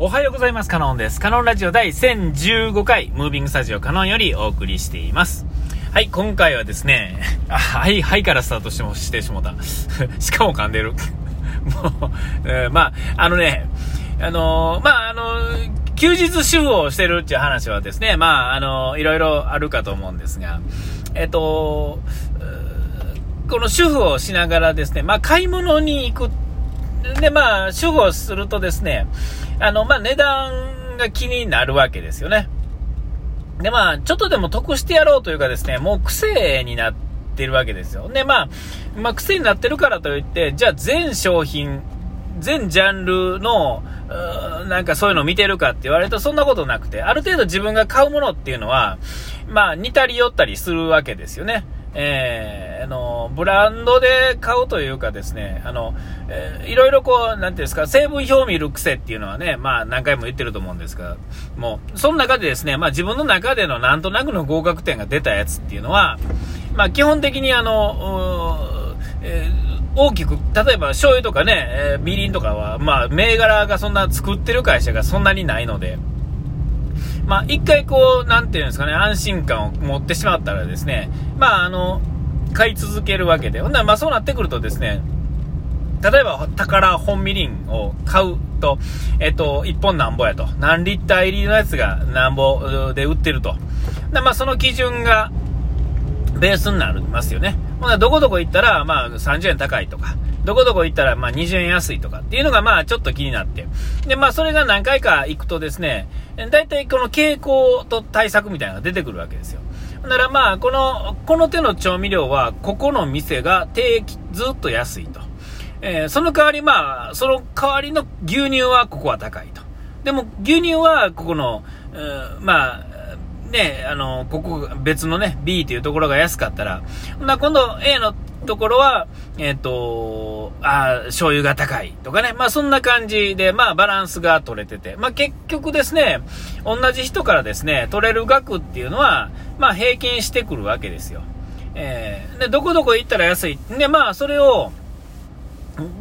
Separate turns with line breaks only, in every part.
おはようございます。カノンです。カノンラジオ第1015回、ムービングスタジオカノンよりお送りしています。はい、今回はですね、あ、はい、はいからスタートしても、してしもた。しかも噛んでる。もう、えー、まあ、あのね、あのー、まあ、あのー、休日主婦をしてるっていう話はですね、まあ、あのいろいろあるかと思うんですが、えっと、この主婦をしながらですね、まあ、買い物に行く。で、まあ、主婦をするとですね、あの、まあ、値段が気になるわけですよね。で、まあ、ちょっとでも得してやろうというかですね、もう癖になってるわけですよ。で、まあ、まあ、癖になってるからといって、じゃあ全商品、全ジャンルの、なんかそういうの見てるかって言われるとそんなことなくて、ある程度自分が買うものっていうのは、まあ似たり寄ったりするわけですよね。えー、あの、ブランドで買うというかですね、あの、えー、いろいろこう、なんていうんですか、成分表を見る癖っていうのはね、まあ何回も言ってると思うんですが、もう、その中でですね、まあ自分の中でのなんとなくの合格点が出たやつっていうのは、まあ基本的にあの、大きく、例えば醤油とかね、え、みりんとかは、まあ、銘柄がそんな作ってる会社がそんなにないので、まあ、一回こう、なんていうんですかね、安心感を持ってしまったらですね、まあ、あの、買い続けるわけで、ほんならまあそうなってくるとですね、例えば、宝本みりんを買うと、えっと、1本なんぼやと。何リッター入りのやつがなんぼで売ってると。でまあ、その基準がベースになりますよね。ほな、どこどこ行ったら、まあ、30円高いとか、どこどこ行ったら、まあ、20円安いとかっていうのが、まあ、ちょっと気になって。で、まあ、それが何回か行くとですね、大体この傾向と対策みたいなのが出てくるわけですよ。だからまあ、この、この手の調味料は、ここの店が定期、ずっと安いと。えー、その代わりまあ、その代わりの牛乳はここは高いと。でも、牛乳はここの、まあ、ね、あの、ここ別のね、B というところが安かったら、な今度 A のところは、えっ、ー、と、あ醤油が高いとかね。まあそんな感じで、まあバランスが取れてて。まあ結局ですね、同じ人からですね、取れる額っていうのは、まあ平均してくるわけですよ。えー、で、どこどこ行ったら安い。で、まあそれを、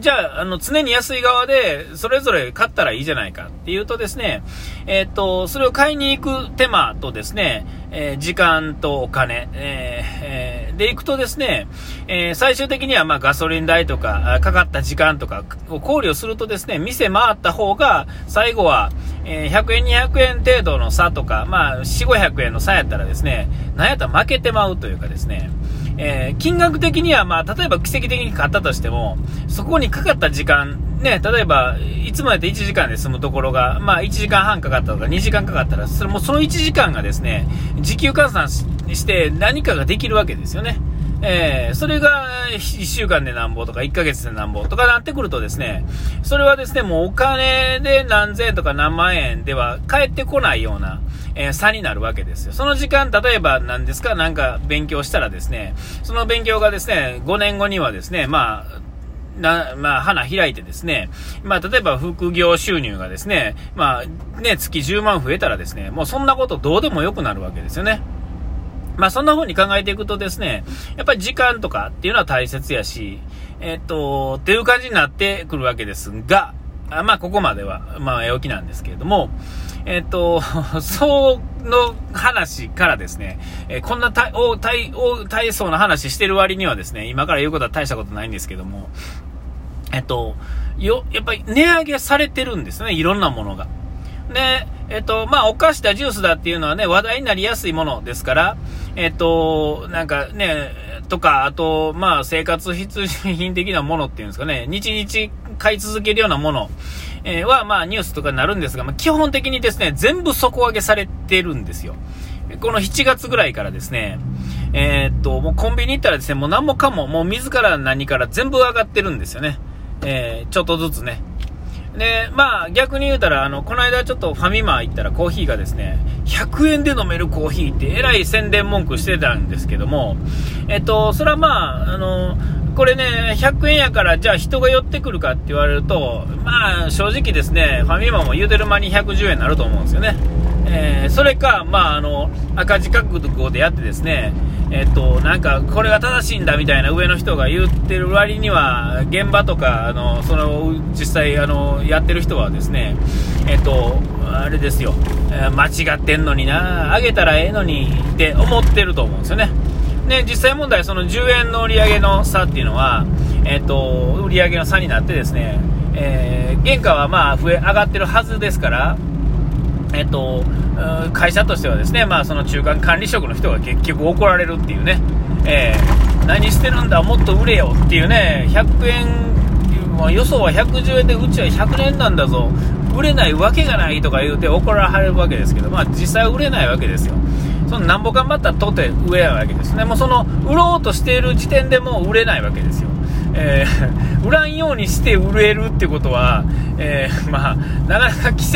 じゃあ、あの、常に安い側で、それぞれ買ったらいいじゃないかっていうとですね、えー、っと、それを買いに行く手間とですね、えー、時間とお金、えー、で行くとですね、え最終的にはまガソリン代とか、かかった時間とかを考慮するとですね、店回った方が、最後は、え100円、200円程度の差とか、まあ、4、500円の差やったらですね、なんやったら負けてまうというかですね、えー、金額的には、まあ、例えば奇跡的に買ったとしても、そこにかかった時間、ね、例えば、いつもやって1時間で済むところが、まあ、1時間半かかったとか、2時間かかったら、それもその1時間がですね、時給換算して何かができるわけですよね。えー、それが1週間でなんぼとか1ヶ月でなんぼとかなってくるとですね、それはですね、もうお金で何千円とか何万円では返ってこないような、えー、差になるわけですよ。その時間、例えば何ですか、なんか勉強したらですね、その勉強がですね、5年後にはですね、まあ、な、まあ、花開いてですね、まあ、例えば副業収入がですね、まあ、ね、月10万増えたらですね、もうそんなことどうでもよくなるわけですよね。まあ、そんな風に考えていくとですね、やっぱり時間とかっていうのは大切やし、えっと、っていう感じになってくるわけですが、あまあ、ここまでは、まあ、えおきなんですけれども、えっ、と、その話からですね、えー、こんな大、大、大層な話してる割にはですね、今から言うことは大したことないんですけども、えっ、と、よ、やっぱり値上げされてるんですね、いろんなものが。で、えっ、と、まあ、お菓子だ、ジュースだっていうのはね、話題になりやすいものですから、えっ、と、なんかね、とか、あと、まあ、生活必需品的なものっていうんですかね、日々買い続けるようなもの、えー、は、まあ、ニュースとかになるんですが、まあ、基本的にですね、全部底上げされてるんですよ。この7月ぐらいからですね、えー、っと、もうコンビニ行ったらですね、もう何もかも、もう自ら何から全部上がってるんですよね。えー、ちょっとずつね。で、まあ逆に言うたら、あの、この間ちょっとファミマ行ったらコーヒーがですね、100円で飲めるコーヒーってえらい宣伝文句してたんですけども、えっと、それはまあ、あの、これね、100円やからじゃあ人が寄ってくるかって言われると、まあ正直ですね、ファミマも言うてる間に110円になると思うんですよね。えー、それか、まああの、赤字覚悟でやってですね、えっと、なんか、これが正しいんだみたいな上の人が言ってる割には、現場とか、あの、その、実際、あの、やってる人はですね、えっと、あれですよ、間違ってんのにな、あげたらええのにって思ってると思うんですよね。で、実際問題、その10円の売り上げの差っていうのは、えっと、売り上げの差になってですね、えー、原価はまあ増え、上がってるはずですから、えっと、会社としてはですね、まあ、その中間管理職の人が結局怒られるっていうね、えー、何してるんだ、もっと売れよっていうね、100円、まあ、予想は110円で、うちは100円なんだぞ、売れないわけがないとか言うて怒られるわけですけど、まあ、実際売れないわけですよ。そのなんぼ頑張ったらとて上やわけですね。もうその売ろうとしている時点でもう売れないわけですよ。えー、売らんようにして売れるってことは、えー、まあ、なかなか奇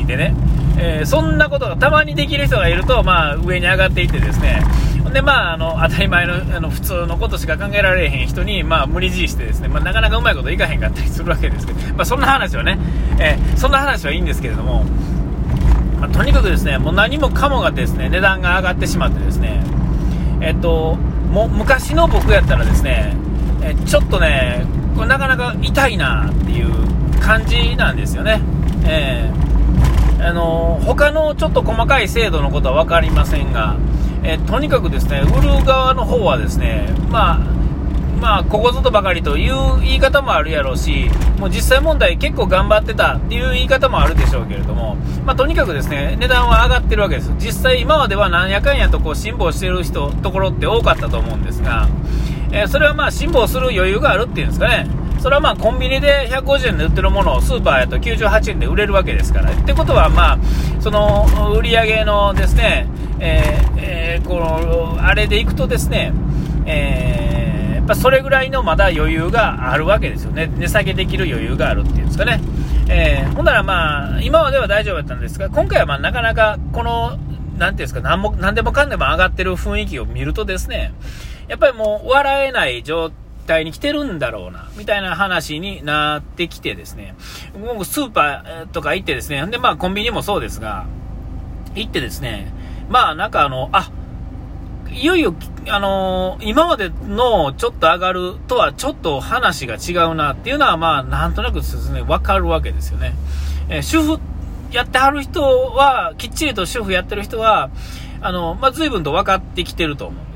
跡でね、えー、そんなことがたまにできる人がいると、まあ、上に上がっていってですね、で、まあ、あの、当たり前の、あの、普通のことしか考えられへん人に、まあ、無理強いしてですね、まあ、なかなかうまいこといかへんかったりするわけですけど、まあ、そんな話はね、えー、そんな話はいいんですけれども、まあ、とにかくですね、もう何もかもがですね、値段が上がってしまってですね、えっと、も昔の僕やったらですね、えちょっとね、これなかなか痛いなっていう感じなんですよね。えーあの他のちょっと細かい制度のことは分かりませんが、えとにかくですね売る側の方はですね、まあ、まあ、ここぞとばかりという言い方もあるやろうし、もう実際問題結構頑張ってたっていう言い方もあるでしょうけれども、まあ、とにかくですね、値段は上がってるわけです。実際今まではなんやかんやとこう辛抱してる人、ところって多かったと思うんですが、えー、それはまあ辛抱する余裕があるっていうんですかね。それはまあコンビニで150円で売ってるものをスーパーやと98円で売れるわけですから。ってことはまあ、その売り上げのですね、えーえー、この、あれでいくとですね、えー、ぱそれぐらいのまだ余裕があるわけですよね。値下げできる余裕があるっていうんですかね。えー、ほんならまあ、今までは大丈夫だったんですが、今回はまあなかなかこの、なんていうんですか、何も、何でもかんでも上がってる雰囲気を見るとですね、やっぱりもう笑えない状態に来てるんだろうな、みたいな話になってきてですね、もスーパーとか行ってですね、で、まあコンビニもそうですが、行ってですね、まあなんかあの、あ、いよいよ、あのー、今までのちょっと上がるとはちょっと話が違うなっていうのは、まあなんとなくですね、わかるわけですよね。えー、主婦やってはる人は、きっちりと主婦やってる人は、あの、まあ随分と分かってきてると思う。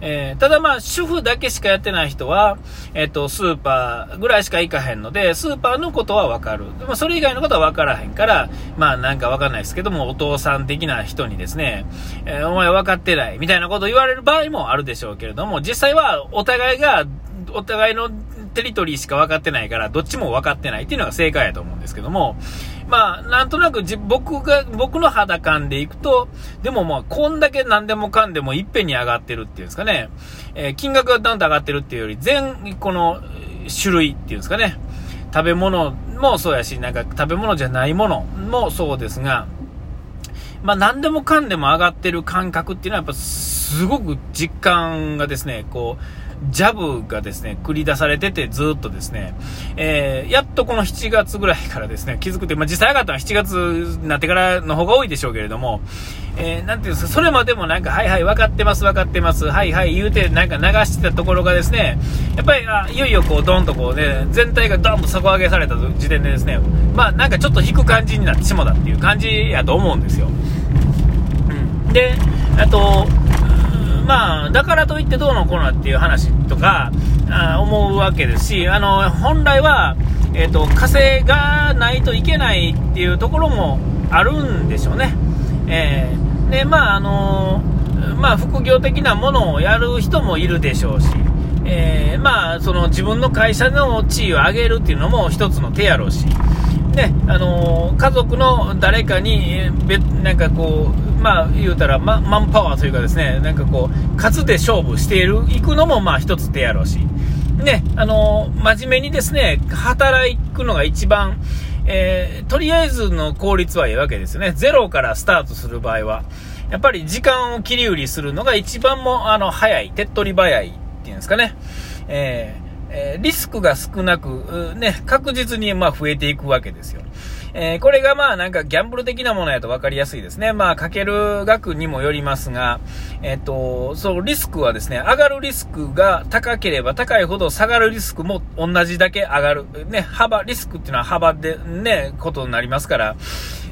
えー、ただまあ、主婦だけしかやってない人は、えっ、と、スーパーぐらいしか行かへんので、スーパーのことはわかる。まあ、それ以外のことはわからへんから、まあ、なんかわかんないですけども、お父さん的な人にですね、えー、お前分かってない、みたいなことを言われる場合もあるでしょうけれども、実際はお互いが、お互いのテリトリーしか分かってないから、どっちも分かってないっていうのが正解やと思うんですけども、まあ、なんとなく僕が、僕の肌感でいくと、でもまあ、こんだけ何でもかんでもいっぺんに上がってるっていうんですかね、えー、金額がどんどん上がってるっていうより、全、この種類っていうんですかね、食べ物もそうやし、なんか食べ物じゃないものもそうですが、まあ、何でもかんでも上がってる感覚っていうのはやっぱすごく実感がですね、こう、ジャブがですね、繰り出されてて、ずっとですね、えー、やっとこの7月ぐらいからですね、気づくって、まあ、実際上がったのは7月になってからの方が多いでしょうけれども、えー、なんていうんですか、それまでもなんか、はいはい、分かってます、分かってます、はいはい、言うて、なんか流してたところがですね、やっぱり、あいよいよこう、ドンとこうね、全体がドンと底上げされた時点でですね、まあ、なんかちょっと引く感じになってしもたっていう感じやと思うんですよ。うん。で、あと、まあ、だからといってどうのこうのっていう話とか、あ思うわけですし、あの、本来は、えっ、ー、と、稼がないといけないっていうところもあるんでしょうね。えー、で、まあ、あのまあ、副業的なものをやる人もいるでしょうし、えー、まあ、その自分の会社の地位を上げるっていうのも一つの手やろうし、ね、あの家族の誰かに、なんかこう、まあ、言うたら、ま、マンパワーというかですね、なんかこう、勝つで勝負している、行くのもまあ一つ手やろうし、ね、あのー、真面目にですね、働くのが一番、えー、とりあえずの効率はいいわけですよね。ゼロからスタートする場合は、やっぱり時間を切り売りするのが一番も、あの、早い、手っ取り早いっていうんですかね。えーえー、リスクが少なく、ね、確実にまあ増えていくわけですよ。えー、これがまあなんかギャンブル的なものやと分かりやすいですね。まあかける額にもよりますが、えっ、と、その、リスクはですね、上がるリスクが高ければ高いほど下がるリスクも同じだけ上がる。ね、幅、リスクっていうのは幅でね、ことになりますから、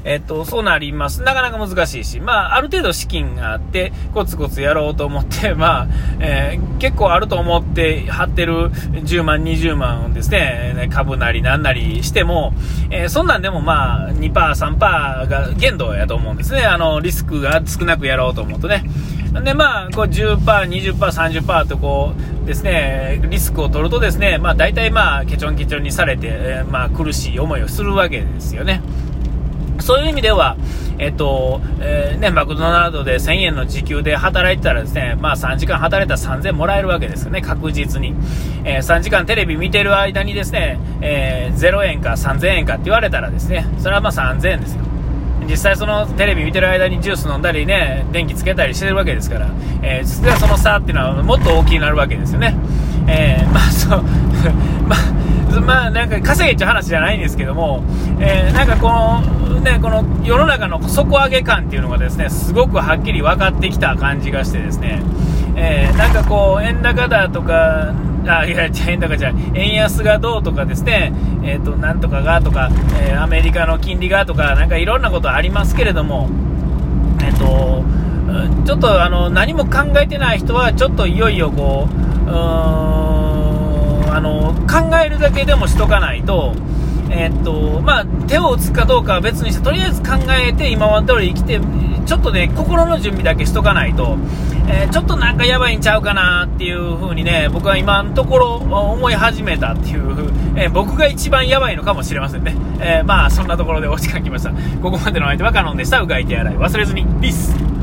えっと、そうなります。なかなか難しいし、まあ、ある程度資金があって、コツコツやろうと思って、まあ、えー、結構あると思って貼ってる10万、20万ですね、株なりなんなりしても、えー、そんなんでもまあ、2%、3%が限度やと思うんですね。あの、リスクが少なくやろうと思うとね。で、まあ、こう10%、20%、30%とこうですね、リスクを取るとですね、まあ大体まあ、ケチョンケチョンにされて、えー、まあ苦しい思いをするわけですよね。そういう意味では、えっと、えー、ね、マクドナルドで1000円の時給で働いてたらですね、まあ3時間働いたら3000もらえるわけですよね、確実に。えー、3時間テレビ見てる間にですね、えー、0円か3000円かって言われたらですね、それはまあ3000円ですよ。実際そのテレビ見てる間にジュース飲んだりね、電気つけたりしてるわけですから、えー、実はその差っていうのはもっと大きくなるわけですよね。えー、まあそう、まあ、まあなんか稼げちゃう話じゃないんですけども、えー、なんかこの、ね、この世の中の底上げ感っていうのがですね、すごくはっきり分かってきた感じがしてですね、えー、なんかこう、円高だとか、あ、いや、円高じゃ円安がどうとかですね、えっ、ー、と、なんとかがとか、えー、アメリカの金利がとか、なんかいろんなことありますけれども、えっ、ー、と、ちょっとあの、何も考えてない人は、ちょっといよいよこう、うーん、あの、考えるだけでもしとかないと、えー、っと、まあ、手を打つかどうかは別にして、とりあえず考えて今まで通り生きて、ちょっとね、心の準備だけしとかないと、えー、ちょっとなんかやばいんちゃうかなっていう風にね、僕は今のところ思い始めたっていう、えー、僕が一番やばいのかもしれませんね。えまあ、そんなところでお時間来ました。ここまでの相手はカノンでした。うがい手洗い忘れずに。ピース